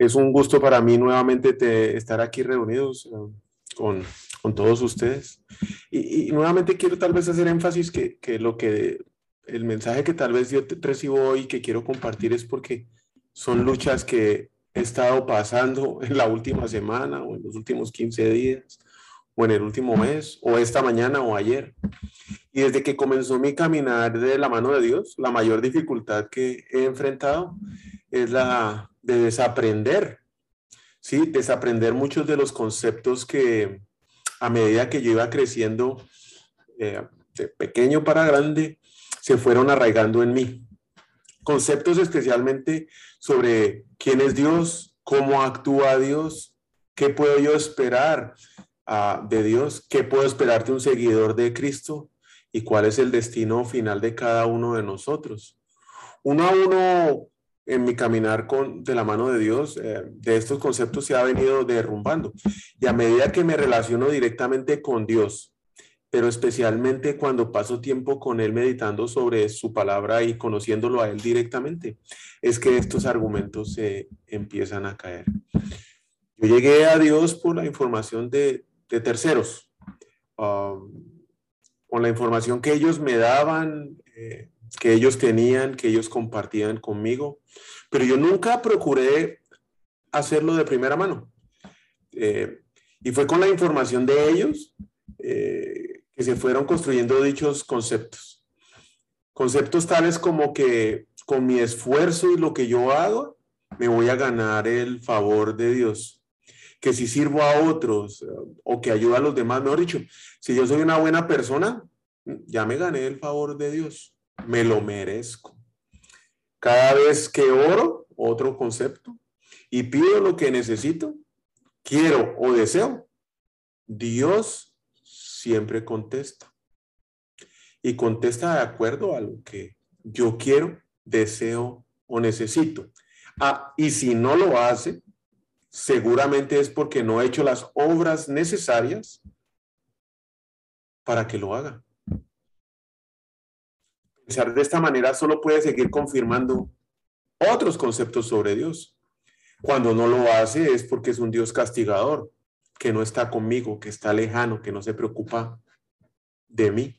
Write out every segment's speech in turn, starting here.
Es un gusto para mí nuevamente estar aquí reunidos eh, con, todos ustedes. Y, nuevamente quiero tal vez hacer énfasis que, lo que el mensaje que tal vez yo recibo hoy que quiero compartir es porque son luchas que he estado pasando en la última semana o en los últimos 15 días o en el último mes o esta mañana o ayer. Y desde que comenzó mi caminar de la mano de Dios, la mayor dificultad que he enfrentado es la de desaprender, ¿sí? Desaprender muchos de los conceptos que a medida que yo iba creciendo, eh, de pequeño para grande, se fueron arraigando en mí. Conceptos especialmente sobre quién es Dios, cómo actúa Dios, qué puedo yo esperar uh, de Dios, qué puedo esperar de un seguidor de Cristo y cuál es el destino final de cada uno de nosotros. Uno a uno en mi caminar con, de la mano de Dios, eh, de estos conceptos se ha venido derrumbando. Y a medida que me relaciono directamente con Dios, pero especialmente cuando paso tiempo con Él meditando sobre su palabra y conociéndolo a Él directamente, es que estos argumentos se empiezan a caer. Yo llegué a Dios por la información de, de terceros, um, con la información que ellos me daban. Eh, que ellos tenían, que ellos compartían conmigo, pero yo nunca procuré hacerlo de primera mano. Eh, y fue con la información de ellos eh, que se fueron construyendo dichos conceptos. Conceptos tales como que con mi esfuerzo y lo que yo hago, me voy a ganar el favor de Dios. Que si sirvo a otros o que ayudo a los demás, mejor dicho, si yo soy una buena persona, ya me gané el favor de Dios me lo merezco. Cada vez que oro, otro concepto, y pido lo que necesito, quiero o deseo, Dios siempre contesta. Y contesta de acuerdo a lo que yo quiero, deseo o necesito. Ah, y si no lo hace, seguramente es porque no he hecho las obras necesarias para que lo haga de esta manera solo puede seguir confirmando otros conceptos sobre Dios. Cuando no lo hace es porque es un Dios castigador, que no está conmigo, que está lejano, que no se preocupa de mí.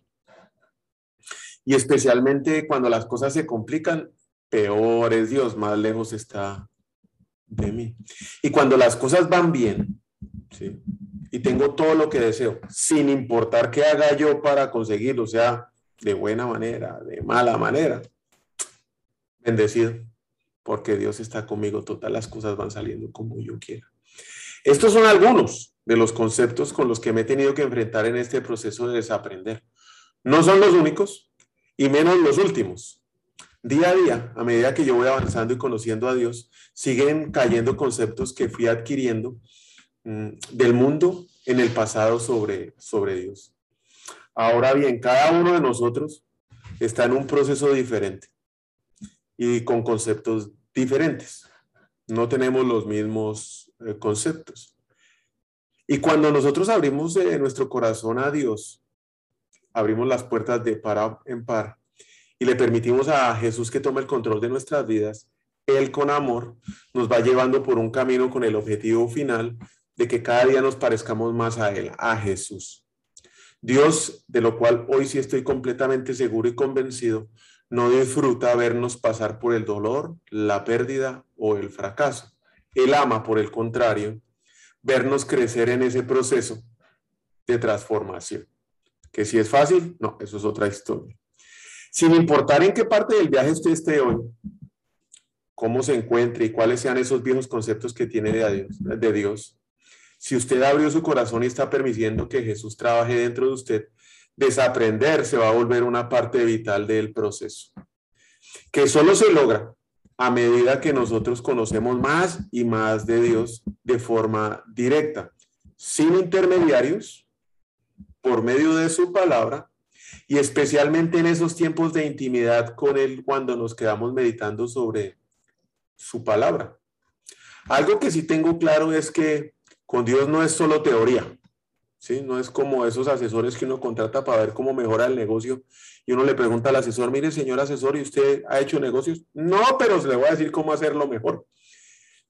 Y especialmente cuando las cosas se complican, peor es Dios, más lejos está de mí. Y cuando las cosas van bien, ¿sí? y tengo todo lo que deseo, sin importar qué haga yo para conseguirlo, o sea, de buena manera, de mala manera, bendecido, porque Dios está conmigo, todas las cosas van saliendo como yo quiera. Estos son algunos de los conceptos con los que me he tenido que enfrentar en este proceso de desaprender. No son los únicos y menos los últimos. Día a día, a medida que yo voy avanzando y conociendo a Dios, siguen cayendo conceptos que fui adquiriendo mm, del mundo en el pasado sobre, sobre Dios. Ahora bien, cada uno de nosotros está en un proceso diferente y con conceptos diferentes. No tenemos los mismos eh, conceptos. Y cuando nosotros abrimos eh, nuestro corazón a Dios, abrimos las puertas de par en par y le permitimos a Jesús que tome el control de nuestras vidas, Él con amor nos va llevando por un camino con el objetivo final de que cada día nos parezcamos más a Él, a Jesús. Dios, de lo cual hoy sí estoy completamente seguro y convencido, no disfruta vernos pasar por el dolor, la pérdida o el fracaso. Él ama, por el contrario, vernos crecer en ese proceso de transformación. Que si es fácil, no, eso es otra historia. Sin importar en qué parte del viaje usted esté hoy, cómo se encuentre y cuáles sean esos viejos conceptos que tiene de Dios, de Dios si usted abrió su corazón y está permitiendo que Jesús trabaje dentro de usted, desaprender se va a volver una parte vital del proceso, que solo se logra a medida que nosotros conocemos más y más de Dios de forma directa, sin intermediarios, por medio de su palabra y especialmente en esos tiempos de intimidad con Él cuando nos quedamos meditando sobre su palabra. Algo que sí tengo claro es que con Dios no es solo teoría, ¿sí? No es como esos asesores que uno contrata para ver cómo mejora el negocio y uno le pregunta al asesor, mire, señor asesor, ¿y usted ha hecho negocios? No, pero se le voy a decir cómo hacerlo mejor.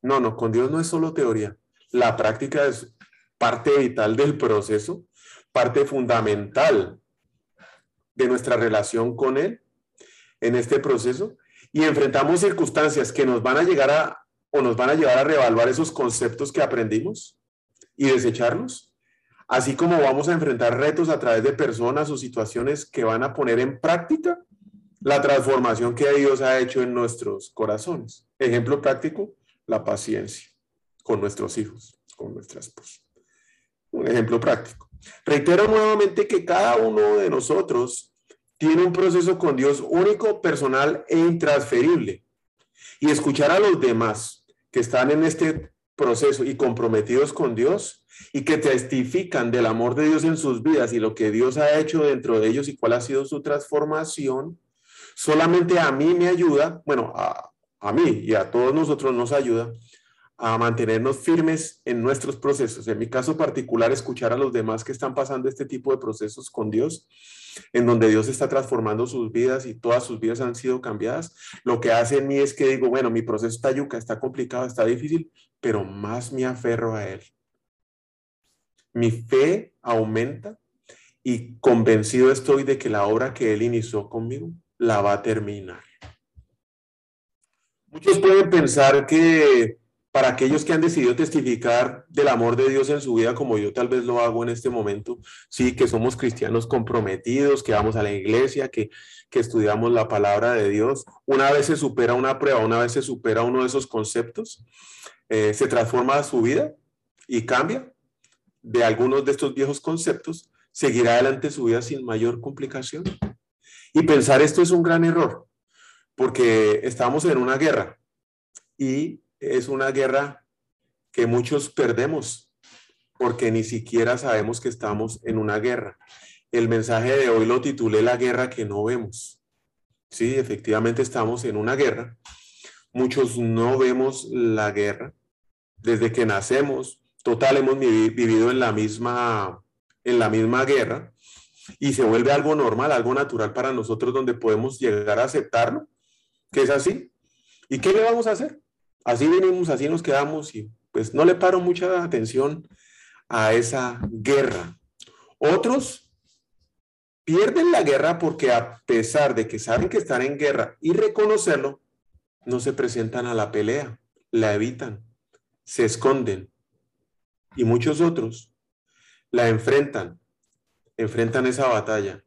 No, no, con Dios no es solo teoría. La práctica es parte vital del proceso, parte fundamental de nuestra relación con Él en este proceso y enfrentamos circunstancias que nos van a llegar a o nos van a llevar a reevaluar esos conceptos que aprendimos y desecharlos, así como vamos a enfrentar retos a través de personas o situaciones que van a poner en práctica la transformación que Dios ha hecho en nuestros corazones. Ejemplo práctico, la paciencia con nuestros hijos, con nuestra esposa. Un ejemplo práctico. Reitero nuevamente que cada uno de nosotros tiene un proceso con Dios único, personal e intransferible. Y escuchar a los demás que están en este proceso y comprometidos con Dios y que testifican del amor de Dios en sus vidas y lo que Dios ha hecho dentro de ellos y cuál ha sido su transformación, solamente a mí me ayuda, bueno, a, a mí y a todos nosotros nos ayuda a mantenernos firmes en nuestros procesos. En mi caso particular, escuchar a los demás que están pasando este tipo de procesos con Dios, en donde Dios está transformando sus vidas y todas sus vidas han sido cambiadas. Lo que hace en mí es que digo, bueno, mi proceso está yuca, está complicado, está difícil, pero más me aferro a Él. Mi fe aumenta y convencido estoy de que la obra que Él inició conmigo la va a terminar. Muchos pueden pensar que para aquellos que han decidido testificar del amor de Dios en su vida, como yo tal vez lo hago en este momento, sí, que somos cristianos comprometidos, que vamos a la iglesia, que, que estudiamos la palabra de Dios, una vez se supera una prueba, una vez se supera uno de esos conceptos, eh, se transforma su vida y cambia de algunos de estos viejos conceptos, seguirá adelante su vida sin mayor complicación. Y pensar esto es un gran error, porque estamos en una guerra y es una guerra que muchos perdemos porque ni siquiera sabemos que estamos en una guerra. El mensaje de hoy lo titulé La guerra que no vemos. Sí, efectivamente estamos en una guerra. Muchos no vemos la guerra. Desde que nacemos, total, hemos vivido en la misma, en la misma guerra y se vuelve algo normal, algo natural para nosotros donde podemos llegar a aceptarlo, que es así. ¿Y qué le vamos a hacer? Así venimos, así nos quedamos y pues no le paro mucha atención a esa guerra. Otros pierden la guerra porque a pesar de que saben que están en guerra y reconocerlo, no se presentan a la pelea, la evitan, se esconden. Y muchos otros la enfrentan, enfrentan esa batalla,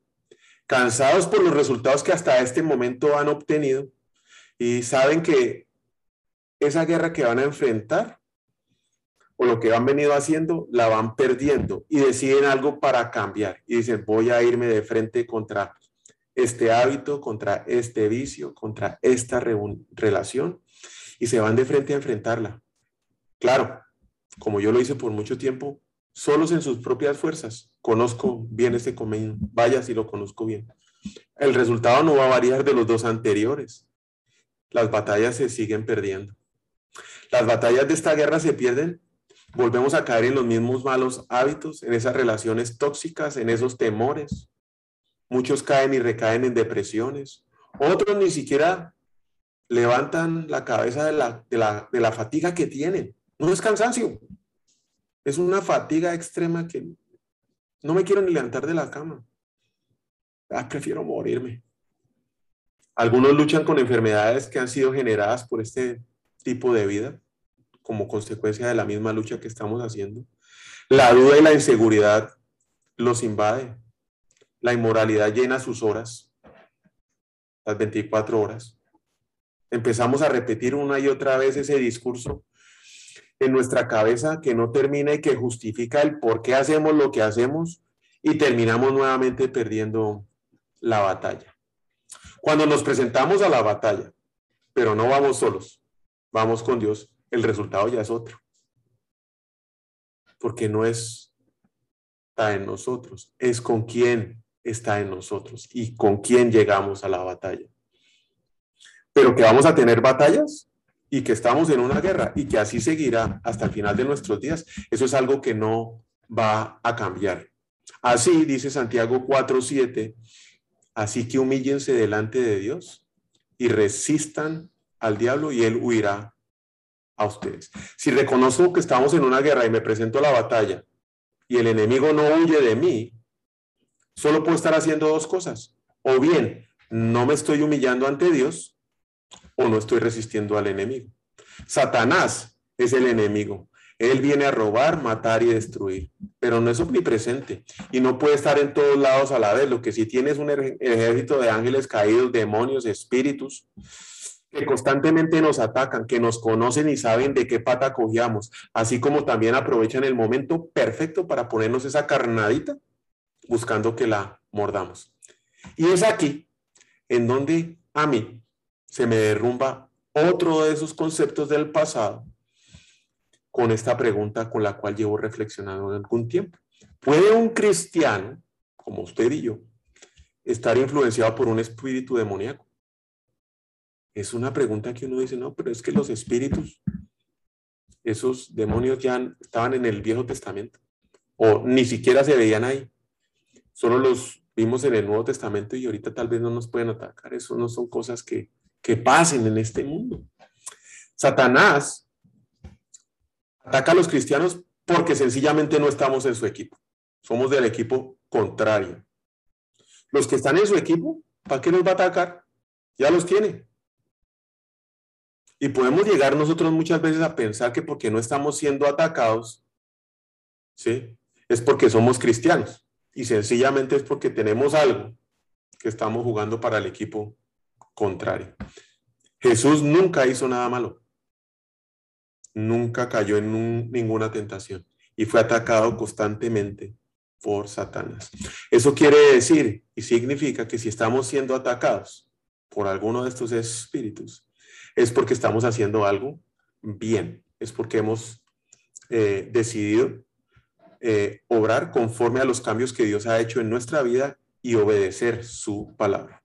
cansados por los resultados que hasta este momento han obtenido y saben que esa guerra que van a enfrentar o lo que han venido haciendo, la van perdiendo y deciden algo para cambiar. Y dicen, voy a irme de frente contra este hábito, contra este vicio, contra esta relación. Y se van de frente a enfrentarla. Claro, como yo lo hice por mucho tiempo, solos en sus propias fuerzas. Conozco bien este convenio. Vaya si lo conozco bien. El resultado no va a variar de los dos anteriores. Las batallas se siguen perdiendo. Las batallas de esta guerra se pierden, volvemos a caer en los mismos malos hábitos, en esas relaciones tóxicas, en esos temores. Muchos caen y recaen en depresiones. Otros ni siquiera levantan la cabeza de la, de la, fatiga que tienen. No es cansancio, es una fatiga extrema que no me quiero ni levantar de la cama. Ah, prefiero morirme. Algunos luchan con enfermedades que han sido generadas por este tipo de vida como consecuencia de la misma lucha que estamos haciendo. La duda y la inseguridad los invade. La inmoralidad llena sus horas, las 24 horas. Empezamos a repetir una y otra vez ese discurso en nuestra cabeza que no termina y que justifica el por qué hacemos lo que hacemos y terminamos nuevamente perdiendo la batalla. Cuando nos presentamos a la batalla, pero no vamos solos, vamos con Dios, el resultado ya es otro. Porque no es está en nosotros, es con quién está en nosotros y con quién llegamos a la batalla. Pero que vamos a tener batallas y que estamos en una guerra y que así seguirá hasta el final de nuestros días, eso es algo que no va a cambiar. Así dice Santiago 4:7, así que humíllense delante de Dios y resistan al diablo y él huirá a ustedes. Si reconozco que estamos en una guerra y me presento a la batalla y el enemigo no huye de mí, solo puedo estar haciendo dos cosas. O bien, no me estoy humillando ante Dios o no estoy resistiendo al enemigo. Satanás es el enemigo. Él viene a robar, matar y destruir, pero no es omnipresente y no puede estar en todos lados a la vez. Lo que si tienes un ejército de ángeles caídos, demonios, espíritus, que constantemente nos atacan, que nos conocen y saben de qué pata cogíamos, así como también aprovechan el momento perfecto para ponernos esa carnadita buscando que la mordamos. Y es aquí en donde a mí se me derrumba otro de esos conceptos del pasado con esta pregunta con la cual llevo reflexionando algún tiempo. ¿Puede un cristiano, como usted y yo, estar influenciado por un espíritu demoníaco? Es una pregunta que uno dice, no, pero es que los espíritus, esos demonios ya estaban en el Viejo Testamento, o ni siquiera se veían ahí, solo los vimos en el Nuevo Testamento y ahorita tal vez no nos pueden atacar, eso no son cosas que, que pasen en este mundo. Satanás ataca a los cristianos porque sencillamente no estamos en su equipo, somos del equipo contrario. Los que están en su equipo, ¿para qué nos va a atacar? Ya los tiene. Y podemos llegar nosotros muchas veces a pensar que porque no estamos siendo atacados, ¿sí? Es porque somos cristianos. Y sencillamente es porque tenemos algo que estamos jugando para el equipo contrario. Jesús nunca hizo nada malo. Nunca cayó en ninguna tentación y fue atacado constantemente por Satanás. Eso quiere decir y significa que si estamos siendo atacados por alguno de estos espíritus, es porque estamos haciendo algo bien, es porque hemos eh, decidido eh, obrar conforme a los cambios que Dios ha hecho en nuestra vida y obedecer su palabra.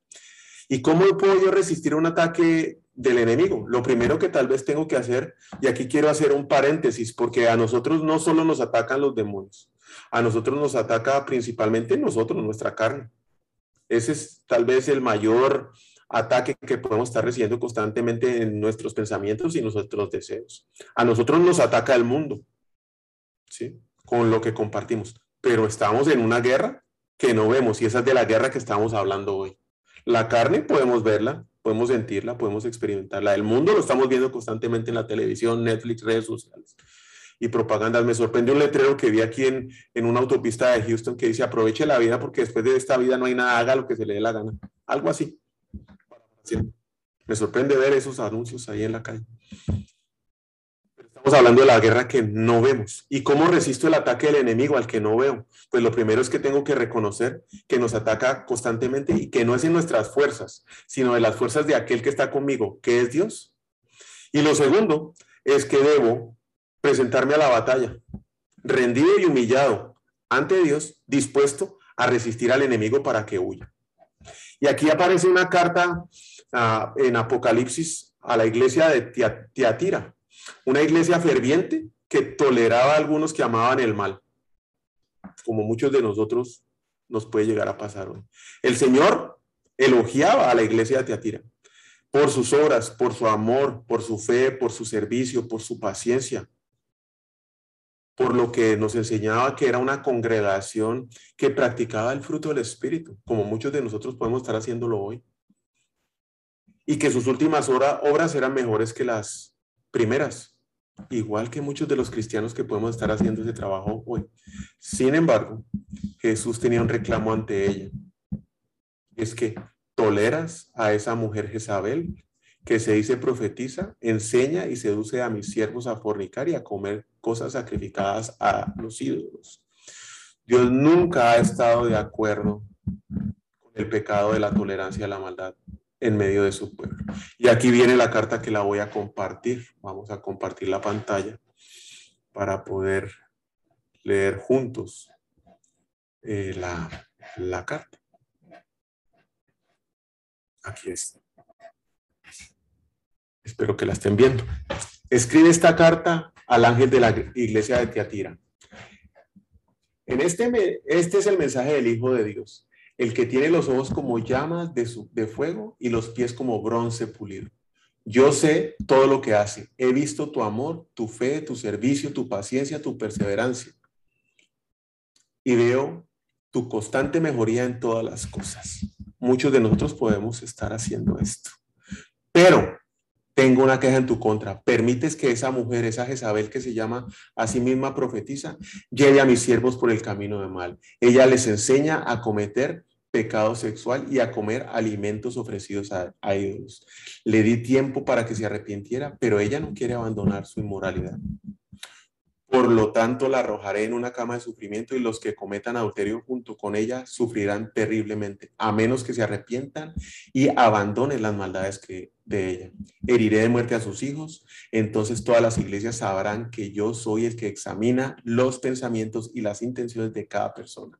¿Y cómo puedo yo resistir un ataque del enemigo? Lo primero que tal vez tengo que hacer, y aquí quiero hacer un paréntesis, porque a nosotros no solo nos atacan los demonios, a nosotros nos ataca principalmente nosotros, nuestra carne. Ese es tal vez el mayor ataque que podemos estar recibiendo constantemente en nuestros pensamientos y nuestros deseos. A nosotros nos ataca el mundo, ¿sí? Con lo que compartimos, pero estamos en una guerra que no vemos y esa es de la guerra que estamos hablando hoy. La carne podemos verla, podemos sentirla, podemos experimentarla. El mundo lo estamos viendo constantemente en la televisión, Netflix, redes sociales y propagandas. Me sorprendió un letrero que vi aquí en, en una autopista de Houston que dice aproveche la vida porque después de esta vida no hay nada, haga lo que se le dé la gana. Algo así. Me sorprende ver esos anuncios ahí en la calle. estamos hablando de la guerra que no vemos. ¿Y cómo resisto el ataque del enemigo al que no veo? Pues lo primero es que tengo que reconocer que nos ataca constantemente y que no es en nuestras fuerzas, sino de las fuerzas de aquel que está conmigo, que es Dios. Y lo segundo es que debo presentarme a la batalla, rendido y humillado ante Dios, dispuesto a resistir al enemigo para que huya. Y aquí aparece una carta en Apocalipsis a la iglesia de Tiatira, una iglesia ferviente que toleraba a algunos que amaban el mal, como muchos de nosotros nos puede llegar a pasar hoy. El Señor elogiaba a la iglesia de Tiatira por sus obras, por su amor, por su fe, por su servicio, por su paciencia, por lo que nos enseñaba que era una congregación que practicaba el fruto del Espíritu, como muchos de nosotros podemos estar haciéndolo hoy y que sus últimas obras eran mejores que las primeras, igual que muchos de los cristianos que podemos estar haciendo ese trabajo hoy. Sin embargo, Jesús tenía un reclamo ante ella. Es que toleras a esa mujer Jezabel que se dice profetiza, enseña y seduce a mis siervos a fornicar y a comer cosas sacrificadas a los ídolos. Dios nunca ha estado de acuerdo con el pecado de la tolerancia a la maldad en medio de su pueblo. Y aquí viene la carta que la voy a compartir. Vamos a compartir la pantalla para poder leer juntos eh, la, la carta. Aquí está. Espero que la estén viendo. Escribe esta carta al ángel de la iglesia de Teatira. En este, este es el mensaje del Hijo de Dios, el que tiene los ojos como llamas de, de fuego y los pies como bronce pulido. Yo sé todo lo que hace. He visto tu amor, tu fe, tu servicio, tu paciencia, tu perseverancia. Y veo tu constante mejoría en todas las cosas. Muchos de nosotros podemos estar haciendo esto. Pero tengo una queja en tu contra. Permites que esa mujer, esa Jezabel que se llama a sí misma profetiza, lleve a mis siervos por el camino de mal. Ella les enseña a cometer pecado sexual y a comer alimentos ofrecidos a, a ídolos. Le di tiempo para que se arrepintiera, pero ella no quiere abandonar su inmoralidad. Por lo tanto, la arrojaré en una cama de sufrimiento y los que cometan adulterio junto con ella sufrirán terriblemente, a menos que se arrepientan y abandonen las maldades que, de ella. Heriré de muerte a sus hijos, entonces todas las iglesias sabrán que yo soy el que examina los pensamientos y las intenciones de cada persona.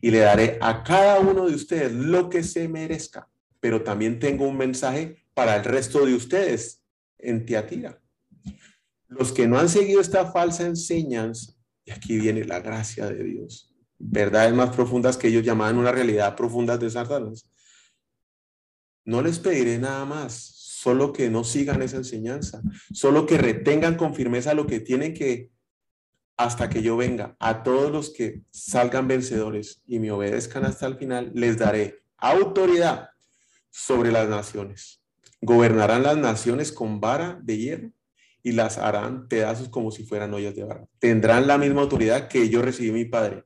Y le daré a cada uno de ustedes lo que se merezca. Pero también tengo un mensaje para el resto de ustedes en Tiatira los que no han seguido esta falsa enseñanza, y aquí viene la gracia de Dios, verdades más profundas que ellos llamaban una realidad profunda de Satanás, no les pediré nada más, solo que no sigan esa enseñanza, solo que retengan con firmeza lo que tienen que hasta que yo venga. A todos los que salgan vencedores y me obedezcan hasta el final, les daré autoridad sobre las naciones. Gobernarán las naciones con vara de hierro y las harán pedazos como si fueran ollas de barro. Tendrán la misma autoridad que yo recibí mi Padre.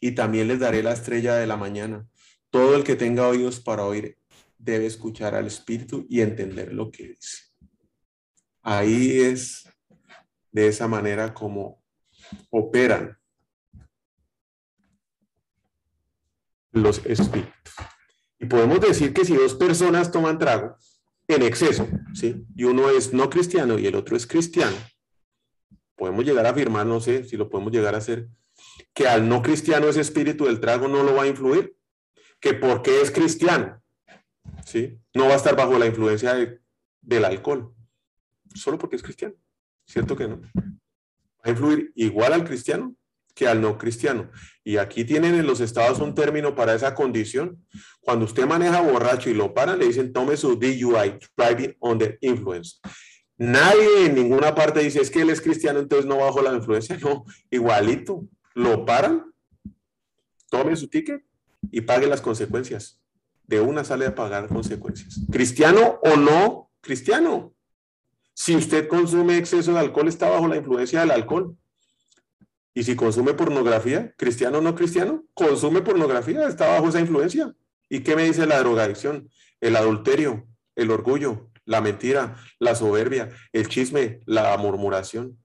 Y también les daré la estrella de la mañana. Todo el que tenga oídos para oír debe escuchar al Espíritu y entender lo que dice. Ahí es de esa manera como operan los espíritus. Y podemos decir que si dos personas toman trago, en exceso, ¿sí? Y uno es no cristiano y el otro es cristiano. Podemos llegar a afirmar, no sé si lo podemos llegar a hacer, que al no cristiano ese espíritu del trago no lo va a influir, que porque es cristiano, ¿sí? No va a estar bajo la influencia del alcohol, solo porque es cristiano, ¿cierto que no? Va a influir igual al cristiano que al no cristiano. Y aquí tienen en los estados un término para esa condición. Cuando usted maneja borracho y lo paran, le dicen tome su DUI, driving under influence. Nadie en ninguna parte dice es que él es cristiano, entonces no bajo la influencia. No, igualito. Lo paran, tome su ticket y pague las consecuencias. De una sale a pagar consecuencias. Cristiano o no cristiano. Si usted consume exceso de alcohol, está bajo la influencia del alcohol. Y si consume pornografía, cristiano o no cristiano, consume pornografía, está bajo esa influencia. ¿Y qué me dice la drogadicción? El adulterio, el orgullo, la mentira, la soberbia, el chisme, la murmuración.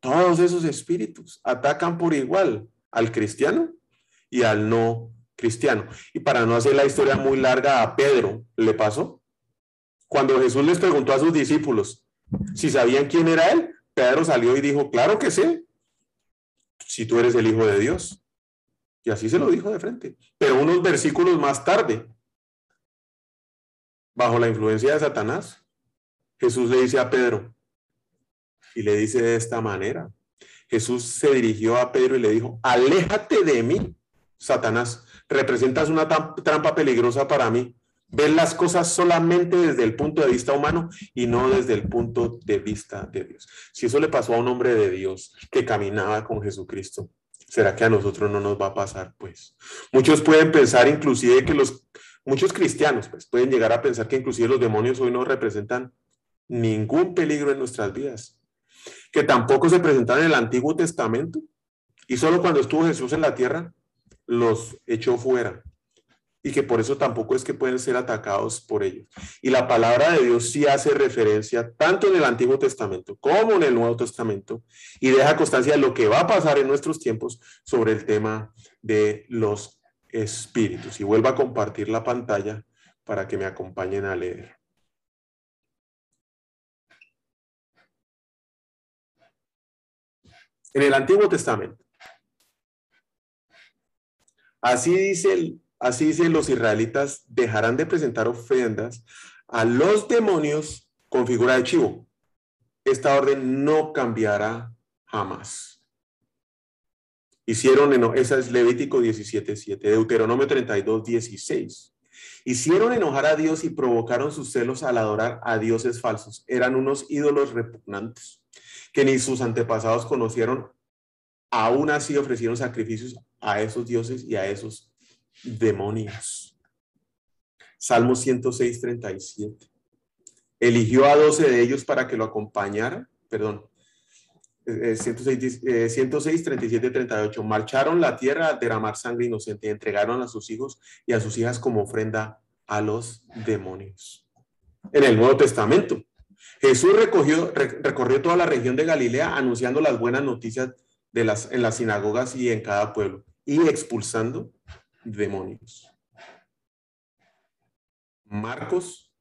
Todos esos espíritus atacan por igual al cristiano y al no cristiano. Y para no hacer la historia muy larga, a Pedro le pasó. Cuando Jesús les preguntó a sus discípulos si sabían quién era él, Pedro salió y dijo, claro que sé, si tú eres el Hijo de Dios. Y así se lo dijo de frente. Pero unos versículos más tarde, bajo la influencia de Satanás, Jesús le dice a Pedro, y le dice de esta manera, Jesús se dirigió a Pedro y le dijo, aléjate de mí, Satanás, representas una trampa peligrosa para mí, ver las cosas solamente desde el punto de vista humano y no desde el punto de vista de Dios. Si eso le pasó a un hombre de Dios que caminaba con Jesucristo, ¿será que a nosotros no nos va a pasar? Pues muchos pueden pensar inclusive que los, muchos cristianos pues pueden llegar a pensar que inclusive los demonios hoy no representan ningún peligro en nuestras vidas, que tampoco se presentaron en el Antiguo Testamento y solo cuando estuvo Jesús en la tierra los echó fuera y que por eso tampoco es que pueden ser atacados por ellos. Y la palabra de Dios sí hace referencia tanto en el Antiguo Testamento como en el Nuevo Testamento y deja constancia de lo que va a pasar en nuestros tiempos sobre el tema de los espíritus. Y vuelvo a compartir la pantalla para que me acompañen a leer. En el Antiguo Testamento. Así dice, así dicen los israelitas, dejarán de presentar ofrendas a los demonios con figura de chivo. Esta orden no cambiará jamás. Hicieron, en, esa es Levítico 17.7, Deuteronomio 32.16. Hicieron enojar a Dios y provocaron sus celos al adorar a dioses falsos. Eran unos ídolos repugnantes que ni sus antepasados conocieron. Aún así ofrecieron sacrificios a esos dioses y a esos demonios. Salmo 106, 37. Eligió a doce de ellos para que lo acompañaran, perdón, 106, 106, 37, 38. Marcharon la tierra a derramar sangre inocente, entregaron a sus hijos y a sus hijas como ofrenda a los demonios. En el Nuevo Testamento, Jesús recogió, recorrió toda la región de Galilea anunciando las buenas noticias de las, en las sinagogas y en cada pueblo y expulsando demonios. Marcos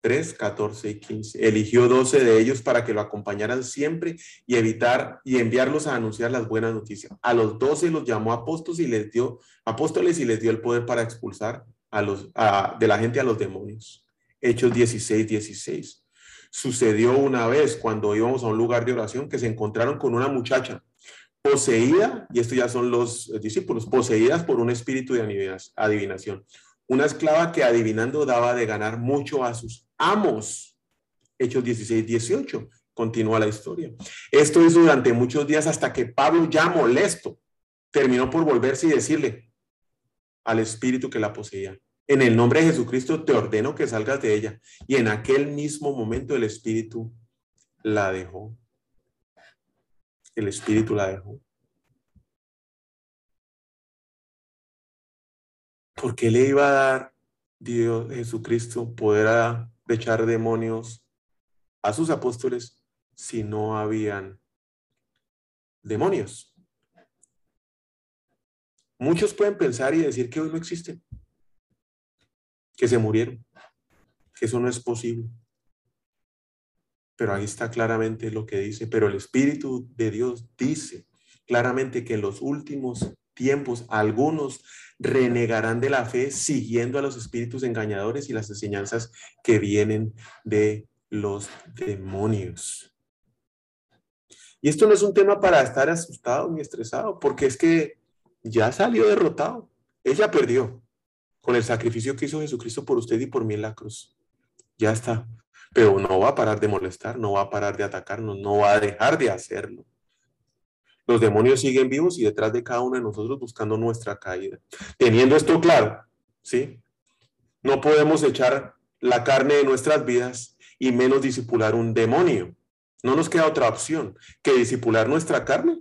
3, 14 y 15. Eligió 12 de ellos para que lo acompañaran siempre y evitar y enviarlos a anunciar las buenas noticias. A los 12 los llamó apóstoles y les dio apóstoles y les dio el poder para expulsar a los de la gente a los demonios. Hechos 16, 16. Sucedió una vez cuando íbamos a un lugar de oración que se encontraron con una muchacha poseída, y esto ya son los discípulos, poseídas por un espíritu de adivinación. Una esclava que adivinando daba de ganar mucho a sus amos. Hechos 16, 18. Continúa la historia. Esto hizo durante muchos días hasta que Pablo, ya molesto, terminó por volverse y decirle al espíritu que la poseía, en el nombre de Jesucristo te ordeno que salgas de ella. Y en aquel mismo momento el espíritu la dejó el Espíritu la dejó. ¿Por qué le iba a dar Dios Jesucristo poder de echar demonios a sus apóstoles si no habían demonios? Muchos pueden pensar y decir que hoy no existen, que se murieron, que eso no es posible pero ahí está claramente lo que dice, pero el Espíritu de Dios dice claramente que en los últimos tiempos algunos renegarán de la fe siguiendo a los espíritus engañadores y las enseñanzas que vienen de los demonios. Y esto no es un tema para estar asustado ni estresado, porque es que ya salió derrotado. Ella perdió con el sacrificio que hizo Jesucristo por usted y por mí en la cruz. Ya está pero no va a parar de molestar, no va a parar de atacarnos, no va a dejar de hacerlo. Los demonios siguen vivos y detrás de cada uno de nosotros buscando nuestra caída. Teniendo esto claro, ¿sí? No podemos echar la carne de nuestras vidas y menos disipular un demonio. No nos queda otra opción que disipular nuestra carne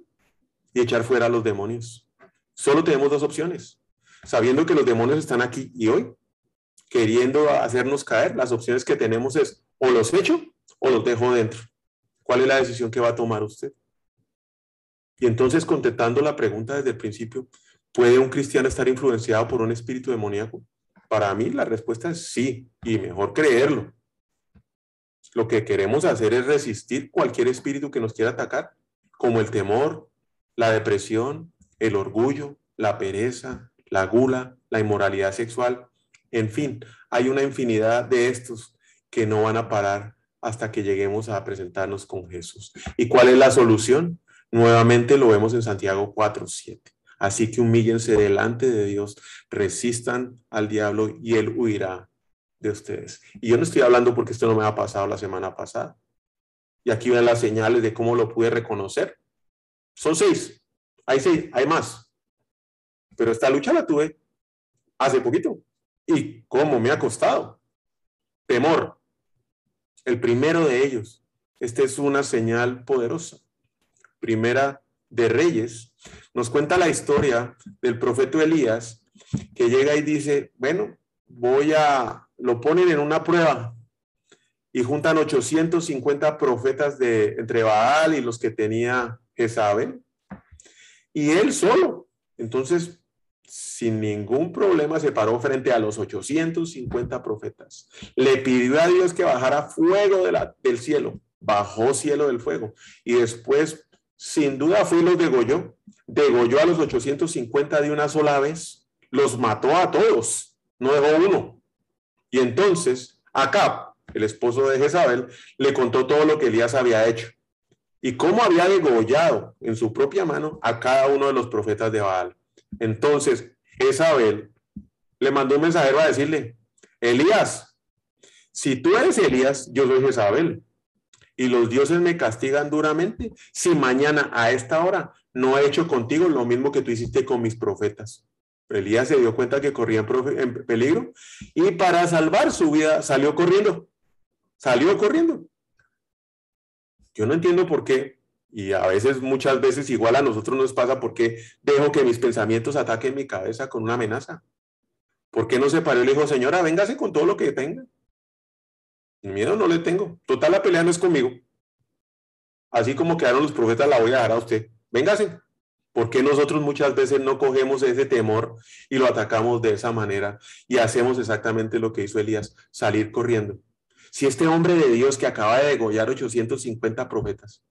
y echar fuera a los demonios. Solo tenemos dos opciones. Sabiendo que los demonios están aquí y hoy, queriendo hacernos caer, las opciones que tenemos es o los echo o los dejo dentro. ¿Cuál es la decisión que va a tomar usted? Y entonces, contestando la pregunta desde el principio, ¿puede un cristiano estar influenciado por un espíritu demoníaco? Para mí la respuesta es sí, y mejor creerlo. Lo que queremos hacer es resistir cualquier espíritu que nos quiera atacar, como el temor, la depresión, el orgullo, la pereza, la gula, la inmoralidad sexual. En fin, hay una infinidad de estos que no van a parar hasta que lleguemos a presentarnos con Jesús. ¿Y cuál es la solución? Nuevamente lo vemos en Santiago 4, 7. Así que humíllense delante de Dios, resistan al diablo y él huirá de ustedes. Y yo no estoy hablando porque esto no me ha pasado la semana pasada. Y aquí ven las señales de cómo lo pude reconocer. Son seis. Hay seis, hay más. Pero esta lucha la tuve hace poquito. ¿Y cómo me ha costado? Temor, el primero de ellos. Esta es una señal poderosa. Primera de Reyes. Nos cuenta la historia del profeta Elías que llega y dice, bueno, voy a, lo ponen en una prueba y juntan 850 profetas de entre Baal y los que tenía Jezabel y él solo. Entonces sin ningún problema se paró frente a los 850 profetas. Le pidió a Dios que bajara fuego del cielo. Bajó cielo del fuego. Y después, sin duda, fue y los degolló. Degolló a los 850 de una sola vez. Los mató a todos. No dejó uno. Y entonces, Acab, el esposo de Jezabel, le contó todo lo que Elías había hecho y cómo había degollado en su propia mano a cada uno de los profetas de Baal. Entonces, Jezabel le mandó un mensajero a decirle, Elías, si tú eres Elías, yo soy Jezabel, y los dioses me castigan duramente si mañana a esta hora no he hecho contigo lo mismo que tú hiciste con mis profetas. Elías se dio cuenta que corría en peligro y para salvar su vida salió corriendo. Salió corriendo. Yo no entiendo por qué, y a veces, muchas veces, igual a nosotros nos pasa, por qué dejo que mis pensamientos ataquen mi cabeza con una amenaza. ¿Por qué no se paró y le dijo, señora, véngase con todo lo que tenga? Miedo no le tengo. Total, la pelea no es conmigo. Así como quedaron los profetas, la voy a dejar a usted. Véngase. ¿Por qué nosotros muchas veces no cogemos ese temor y lo atacamos de esa manera y hacemos exactamente lo que hizo Elías, salir corriendo? Si este hombre de Dios que acaba de degollar 850 profetas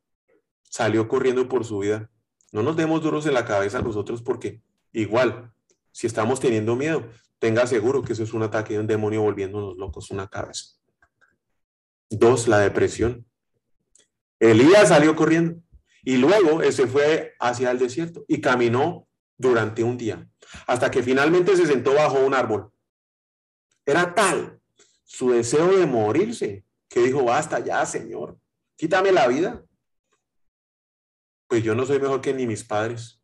salió corriendo por su vida, no nos demos duros en la cabeza nosotros porque igual, si estamos teniendo miedo, tenga seguro que eso es un ataque de un demonio volviéndonos locos una cabeza. Dos, la depresión. Elías salió corriendo y luego se fue hacia el desierto y caminó durante un día hasta que finalmente se sentó bajo un árbol. Era tal su deseo de morirse, que dijo, basta ya, Señor, quítame la vida. Pues yo no soy mejor que ni mis padres.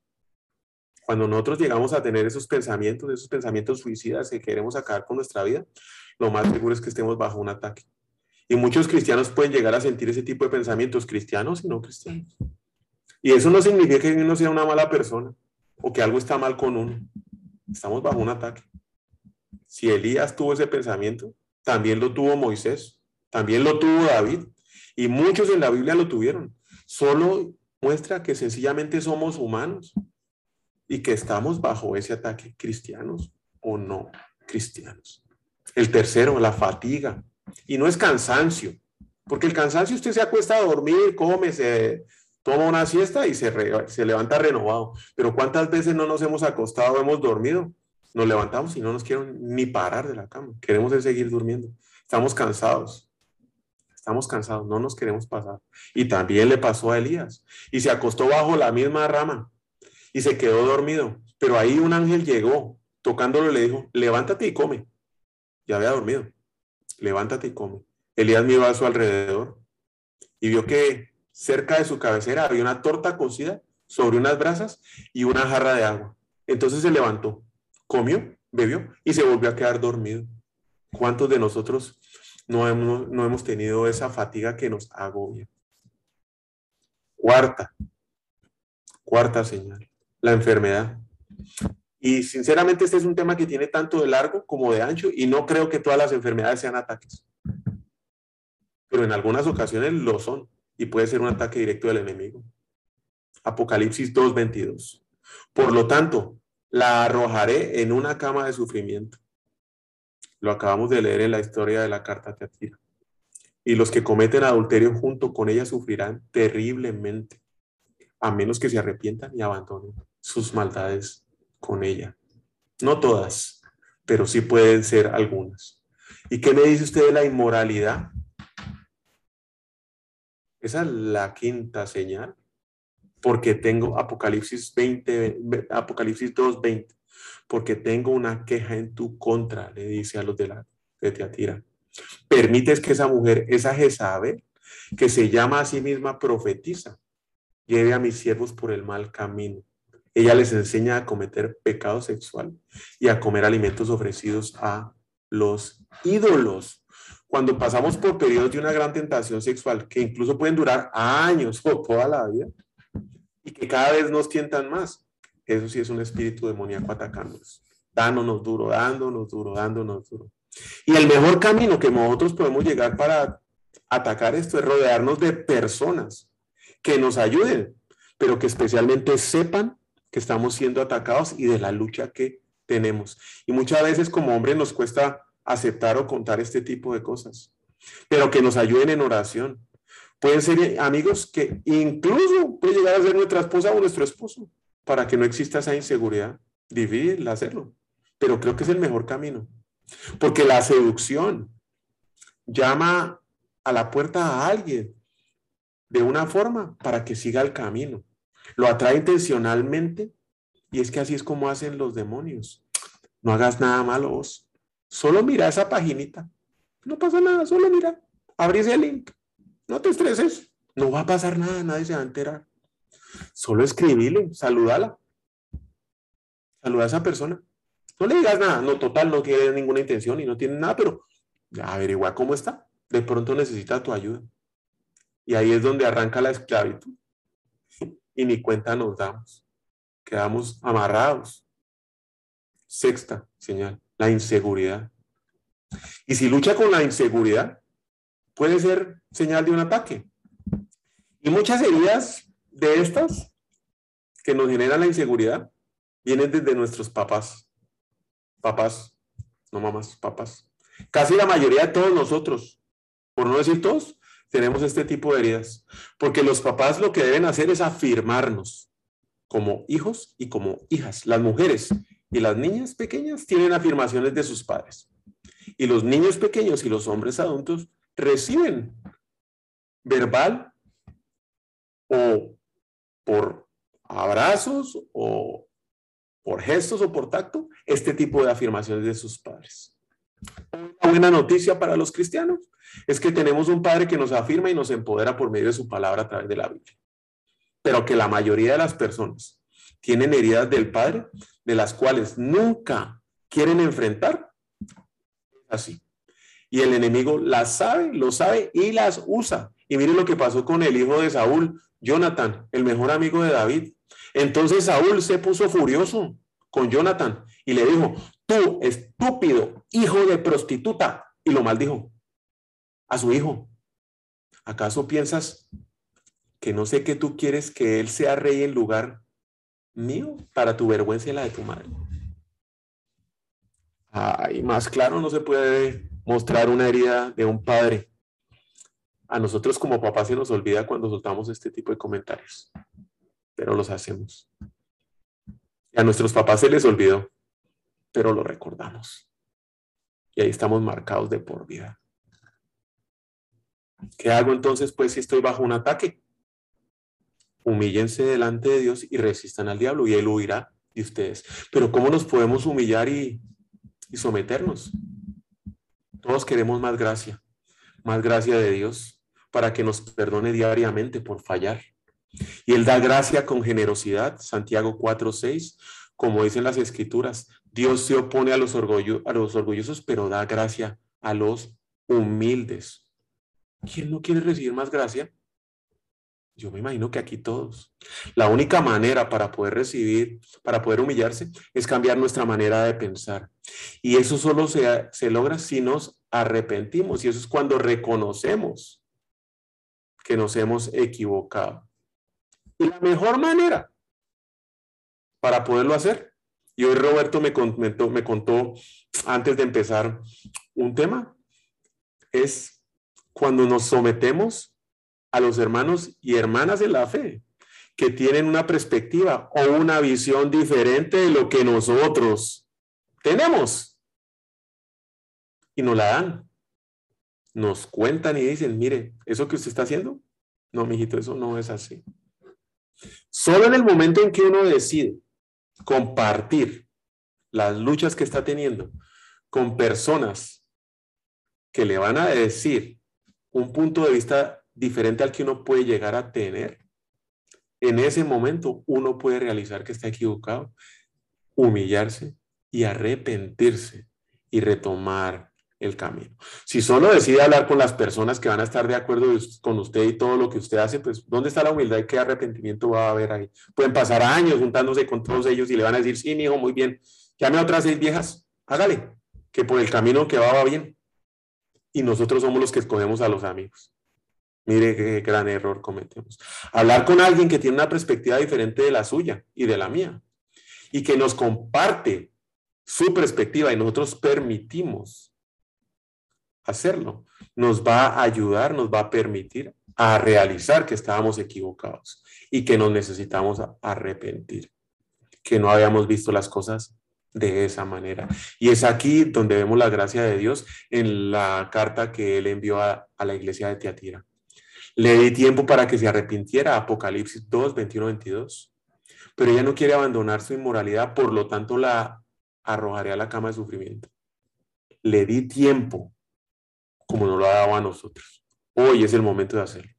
Cuando nosotros llegamos a tener esos pensamientos, esos pensamientos suicidas que queremos acabar con nuestra vida, lo más seguro es que estemos bajo un ataque. Y muchos cristianos pueden llegar a sentir ese tipo de pensamientos, cristianos y no cristianos. Y eso no significa que uno sea una mala persona o que algo está mal con uno. Estamos bajo un ataque. Si Elías tuvo ese pensamiento, también lo tuvo Moisés, también lo tuvo David, y muchos en la Biblia lo tuvieron. Solo muestra que sencillamente somos humanos y que estamos bajo ese ataque, cristianos o no cristianos. El tercero, la fatiga. Y no es cansancio, porque el cansancio usted se acuesta a dormir, come, se toma una siesta y se, se levanta renovado. Pero ¿cuántas veces no nos hemos acostado, hemos dormido nos levantamos y no nos quieren ni parar de la cama. Queremos seguir durmiendo. Estamos cansados. Estamos cansados, no nos queremos pasar. Y también le pasó a Elías. Y se acostó bajo la misma rama y se quedó dormido. Pero ahí un ángel llegó, tocándolo le dijo, levántate y come. Ya había dormido. Levántate y come. Elías miró a su alrededor y vio que cerca de su cabecera había una torta cocida sobre unas brasas y una jarra de agua. Entonces se levantó comió, bebió y se volvió a quedar dormido. ¿Cuántos de nosotros no hemos, no hemos tenido esa fatiga que nos agobia? Cuarta, cuarta señal, la enfermedad. Y sinceramente este es un tema que tiene tanto de largo como de ancho y no creo que todas las enfermedades sean ataques. Pero en algunas ocasiones lo son y puede ser un ataque directo del enemigo. Apocalipsis 2.22. Por lo tanto, la arrojaré en una cama de sufrimiento. Lo acabamos de leer en la historia de la carta Teatira. Y los que cometen adulterio junto con ella sufrirán terriblemente, a menos que se arrepientan y abandonen sus maldades con ella. No todas, pero sí pueden ser algunas. ¿Y qué me dice usted de la inmoralidad? Esa es la quinta señal porque tengo Apocalipsis 20, Apocalipsis 2:20, porque tengo una queja en tu contra, le dice a los de la de Teatira. Permites que esa mujer, esa Jezabel, que se llama a sí misma profetiza, lleve a mis siervos por el mal camino. Ella les enseña a cometer pecado sexual y a comer alimentos ofrecidos a los ídolos. Cuando pasamos por periodos de una gran tentación sexual, que incluso pueden durar años o toda la vida, y que cada vez nos tientan más. Eso sí es un espíritu demoníaco atacándonos, dándonos duro, dándonos duro, dándonos duro. Y el mejor camino que nosotros podemos llegar para atacar esto es rodearnos de personas que nos ayuden, pero que especialmente sepan que estamos siendo atacados y de la lucha que tenemos. Y muchas veces como hombres nos cuesta aceptar o contar este tipo de cosas, pero que nos ayuden en oración. Pueden ser amigos que incluso puede llegar a ser nuestra esposa o nuestro esposo, para que no exista esa inseguridad. Difícil hacerlo, pero creo que es el mejor camino. Porque la seducción llama a la puerta a alguien de una forma para que siga el camino. Lo atrae intencionalmente y es que así es como hacen los demonios. No hagas nada malo vos. Solo mira esa paginita. No pasa nada, solo mira. Abrís el link. No te estreses. No va a pasar nada, nadie se va a enterar. Solo escribile, salúdala. Saluda a esa persona. No le digas nada. No, total, no tiene ninguna intención y no tiene nada, pero averigua cómo está. De pronto necesita tu ayuda. Y ahí es donde arranca la esclavitud. Y ni cuenta nos damos. Quedamos amarrados. Sexta señal, la inseguridad. Y si lucha con la inseguridad, puede ser señal de un ataque. Y muchas heridas de estas que nos generan la inseguridad vienen desde nuestros papás. Papás, no mamás, papás. Casi la mayoría de todos nosotros, por no decir todos, tenemos este tipo de heridas. Porque los papás lo que deben hacer es afirmarnos como hijos y como hijas. Las mujeres y las niñas pequeñas tienen afirmaciones de sus padres. Y los niños pequeños y los hombres adultos reciben verbal o por abrazos o por gestos o por tacto este tipo de afirmaciones de sus padres. Una buena noticia para los cristianos es que tenemos un Padre que nos afirma y nos empodera por medio de su palabra a través de la Biblia. Pero que la mayoría de las personas tienen heridas del Padre de las cuales nunca quieren enfrentar. Así. Y el enemigo las sabe, lo sabe y las usa. Y miren lo que pasó con el hijo de Saúl, Jonathan, el mejor amigo de David. Entonces Saúl se puso furioso con Jonathan y le dijo, tú estúpido hijo de prostituta. Y lo maldijo a su hijo. ¿Acaso piensas que no sé que tú quieres que él sea rey en lugar mío para tu vergüenza y la de tu madre? Ay, más claro no se puede mostrar una herida de un padre. A nosotros como papás se nos olvida cuando soltamos este tipo de comentarios, pero los hacemos. Y a nuestros papás se les olvidó, pero lo recordamos. Y ahí estamos marcados de por vida. ¿Qué hago entonces, pues, si estoy bajo un ataque? Humíllense delante de Dios y resistan al diablo y él huirá de ustedes. Pero ¿cómo nos podemos humillar y, y someternos? Todos queremos más gracia, más gracia de Dios para que nos perdone diariamente por fallar. Y Él da gracia con generosidad, Santiago 4:6, como dicen las escrituras, Dios se opone a los, a los orgullosos, pero da gracia a los humildes. ¿Quién no quiere recibir más gracia? Yo me imagino que aquí todos. La única manera para poder recibir, para poder humillarse, es cambiar nuestra manera de pensar. Y eso solo se, se logra si nos arrepentimos. Y eso es cuando reconocemos que nos hemos equivocado. Y la mejor manera para poderlo hacer, y hoy Roberto me contó, me contó antes de empezar un tema, es cuando nos sometemos a los hermanos y hermanas de la fe que tienen una perspectiva o una visión diferente de lo que nosotros tenemos. Y nos la dan. Nos cuentan y dicen, mire, eso que usted está haciendo, no, mijito, eso no es así. Solo en el momento en que uno decide compartir las luchas que está teniendo con personas que le van a decir un punto de vista diferente al que uno puede llegar a tener, en ese momento uno puede realizar que está equivocado, humillarse y arrepentirse y retomar el camino. Si solo decide hablar con las personas que van a estar de acuerdo con usted y todo lo que usted hace, pues ¿dónde está la humildad y qué arrepentimiento va a haber ahí? Pueden pasar años juntándose con todos ellos y le van a decir, sí, mi hijo, muy bien, llame a otras seis viejas, hágale, que por el camino que va va bien y nosotros somos los que escogemos a los amigos. Mire qué gran error cometemos. Hablar con alguien que tiene una perspectiva diferente de la suya y de la mía y que nos comparte su perspectiva y nosotros permitimos hacerlo, nos va a ayudar, nos va a permitir a realizar que estábamos equivocados y que nos necesitamos arrepentir, que no habíamos visto las cosas de esa manera. Y es aquí donde vemos la gracia de Dios en la carta que él envió a, la iglesia de Teatira. Le di tiempo para que se arrepintiera, Apocalipsis 2, 21, 22. Pero ella no quiere abandonar su inmoralidad, por lo tanto la arrojaré a la cama de sufrimiento. Le di tiempo, como no lo ha dado a nosotros. Hoy es el momento de hacerlo.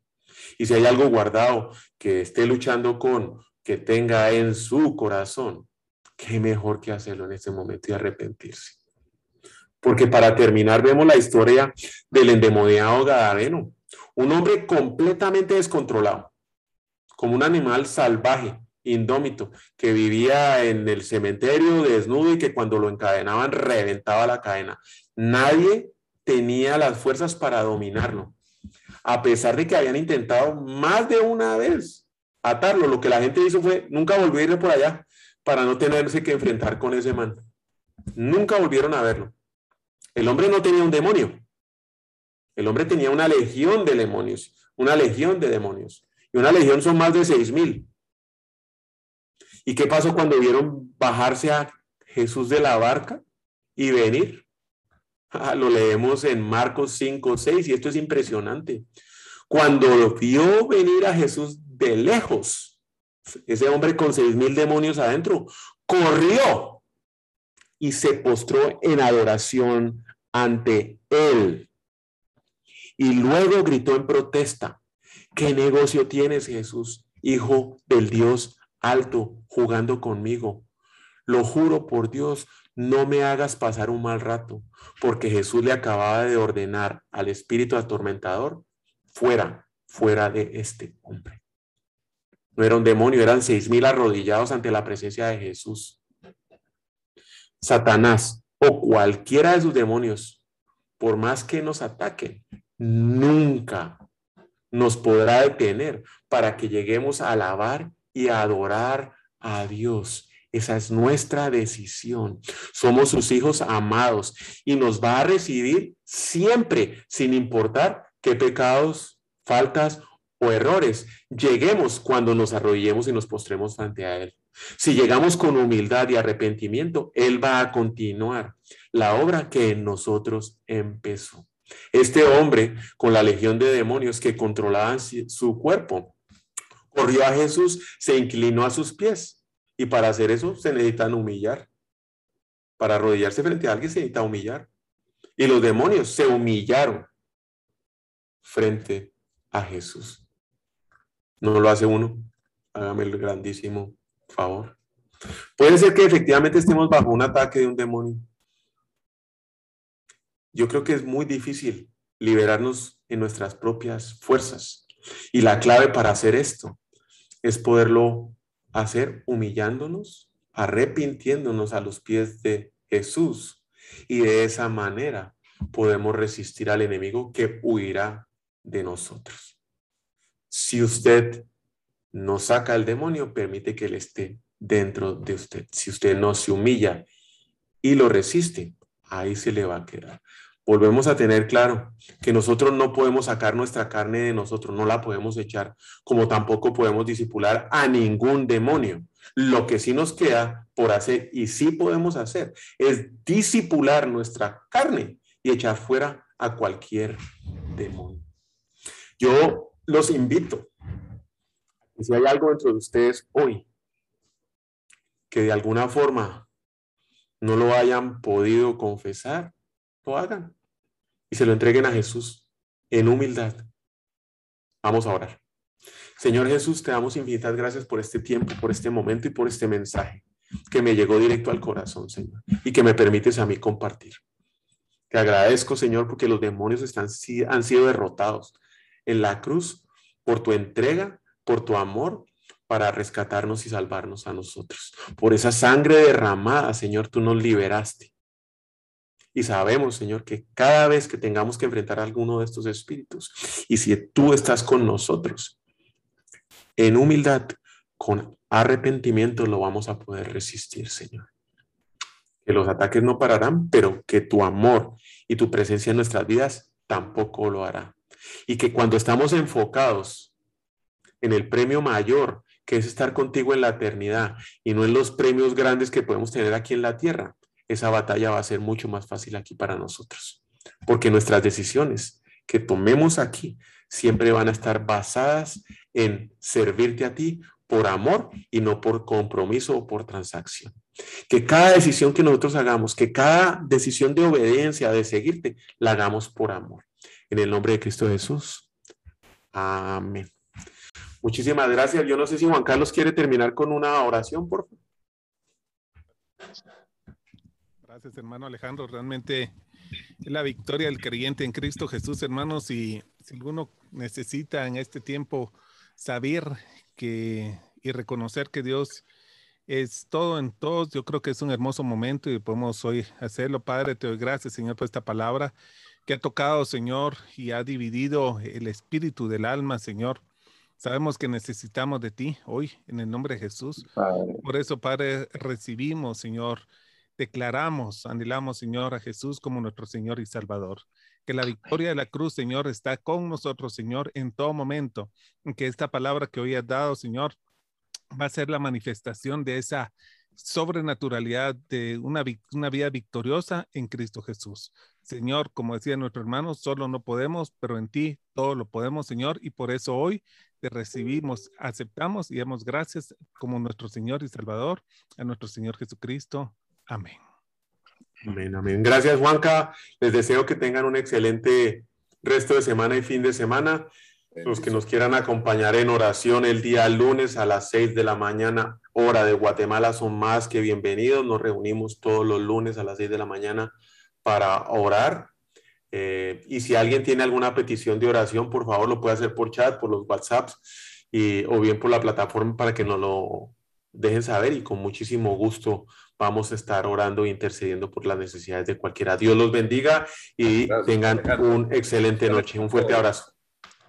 Y si hay algo guardado que esté luchando con, que tenga en su corazón, qué mejor que hacerlo en este momento y arrepentirse. Porque para terminar vemos la historia del endemoniado Gadareno, un hombre completamente descontrolado, como un animal salvaje, indómito, que vivía en el cementerio desnudo y que cuando lo encadenaban reventaba la cadena. Nadie tenía las fuerzas para dominarlo, a pesar de que habían intentado más de una vez atarlo. Lo que la gente hizo fue nunca volver a ir por allá, para no tenerse que enfrentar con ese man. Nunca volvieron a verlo. El hombre no tenía un demonio. El hombre tenía una legión de demonios, una legión de demonios. Y una legión son más de seis mil. ¿Y qué pasó cuando vieron bajarse a Jesús de la barca y venir? Lo leemos en Marcos 5, 6 y esto es impresionante. Cuando vio venir a Jesús de lejos, ese hombre con seis mil demonios adentro, corrió y se postró en adoración ante él. Y luego gritó en protesta, ¿qué negocio tienes Jesús, hijo del Dios alto, jugando conmigo? Lo juro por Dios, no me hagas pasar un mal rato, porque Jesús le acababa de ordenar al espíritu atormentador, fuera, fuera de este hombre. No era un demonio, eran seis mil arrodillados ante la presencia de Jesús. Satanás o cualquiera de sus demonios, por más que nos ataquen, nunca nos podrá detener para que lleguemos a alabar y a adorar a Dios. Esa es nuestra decisión. Somos sus hijos amados y nos va a recibir siempre, sin importar qué pecados, faltas o errores, lleguemos cuando nos arrodillemos y nos postremos frente a Él. Si llegamos con humildad y arrepentimiento, Él va a continuar la obra que en nosotros empezó. Este hombre con la legión de demonios que controlaban su cuerpo, corrió a Jesús, se inclinó a sus pies y para hacer eso se necesitan humillar. Para arrodillarse frente a alguien se necesita humillar. Y los demonios se humillaron frente a Jesús no lo hace uno. Hágame el grandísimo favor. Puede ser que efectivamente estemos bajo un ataque de un demonio. Yo creo que es muy difícil liberarnos en nuestras propias fuerzas. Y la clave para hacer esto es poderlo hacer humillándonos, arrepintiéndonos a los pies de Jesús. Y de esa manera podemos resistir al enemigo que huirá de nosotros. Si usted no saca al demonio, permite que él esté dentro de usted. Si usted no se humilla y lo resiste, ahí se le va a quedar. Volvemos a tener claro que nosotros no podemos sacar nuestra carne de nosotros, no la podemos echar, como tampoco podemos disipular a ningún demonio. Lo que sí nos queda por hacer y sí podemos hacer es disipular nuestra carne y echar fuera a cualquier demonio. Yo los invito, si hay algo dentro de ustedes hoy que de alguna forma no lo hayan podido confesar, lo hagan y se lo entreguen a Jesús en humildad. Vamos a orar. Señor Jesús, te damos infinitas gracias por este tiempo, por este momento y por este mensaje que me llegó directo al corazón, Señor, y que me permites a mí compartir. Te agradezco, Señor, porque los demonios están, han sido derrotados en la cruz por tu entrega, por tu amor para rescatarnos y salvarnos a nosotros. Por esa sangre derramada, Señor, tú nos liberaste. Y sabemos, Señor, que cada vez que tengamos que enfrentar a alguno de estos espíritus, y si tú estás con nosotros, en humildad, con arrepentimiento, lo vamos a poder resistir, Señor. que los ataques no pararán, pero que tu amor y tu presencia en nuestras vidas tampoco lo hará. Y que cuando estamos enfocados en el premio mayor, que es estar contigo en la eternidad y no en los premios grandes que podemos tener aquí en la tierra, esa batalla va a ser mucho más fácil aquí para nosotros. Porque nuestras decisiones que tomemos aquí siempre van a estar basadas en servirte a ti por amor y no por compromiso o por transacción. Que cada decisión que nosotros hagamos, que cada decisión de obediencia, de seguirte, la hagamos por amor. En el nombre de Cristo Jesús. Amén. Muchísimas gracias. Yo no sé si Juan Carlos quiere terminar con una oración, por favor. Gracias, hermano Alejandro. Realmente es la victoria del creyente en Cristo Jesús, hermanos. Y si alguno necesita en este tiempo saber que y reconocer que Dios es todo en todos. Yo creo que es un hermoso momento y podemos hoy hacerlo. Padre, te doy gracias, Señor, por esta palabra que ha tocado, Señor, y ha dividido el espíritu del alma, Señor. Sabemos que necesitamos de ti hoy, en el nombre de Jesús. Por eso, Padre, recibimos, Señor, declaramos, anhelamos, Señor, a Jesús como nuestro Señor y Salvador. Que la victoria de la cruz, Señor, está con nosotros, Señor, en todo momento. Que esta palabra que hoy has dado, Señor, va a ser la manifestación de esa sobrenaturalidad de una, una vida victoriosa en Cristo Jesús. Señor, como decía nuestro hermano, solo no podemos, pero en ti todo lo podemos, Señor, y por eso hoy te recibimos, aceptamos y damos gracias como nuestro Señor y Salvador, a nuestro Señor Jesucristo. Amén. Amén, amén. Gracias, Juanca. Les deseo que tengan un excelente resto de semana y fin de semana. Los que nos quieran acompañar en oración el día lunes a las 6 de la mañana, hora de Guatemala, son más que bienvenidos. Nos reunimos todos los lunes a las 6 de la mañana para orar. Eh, y si alguien tiene alguna petición de oración, por favor lo puede hacer por chat, por los WhatsApps y, o bien por la plataforma para que nos lo dejen saber y con muchísimo gusto vamos a estar orando e intercediendo por las necesidades de cualquiera. Dios los bendiga y tengan un excelente noche. Un fuerte abrazo.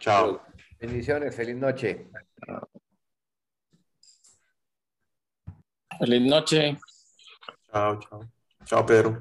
Chao. Bendiciones, feliz noche. Feliz noche. Chao, chao. Chao, Pedro.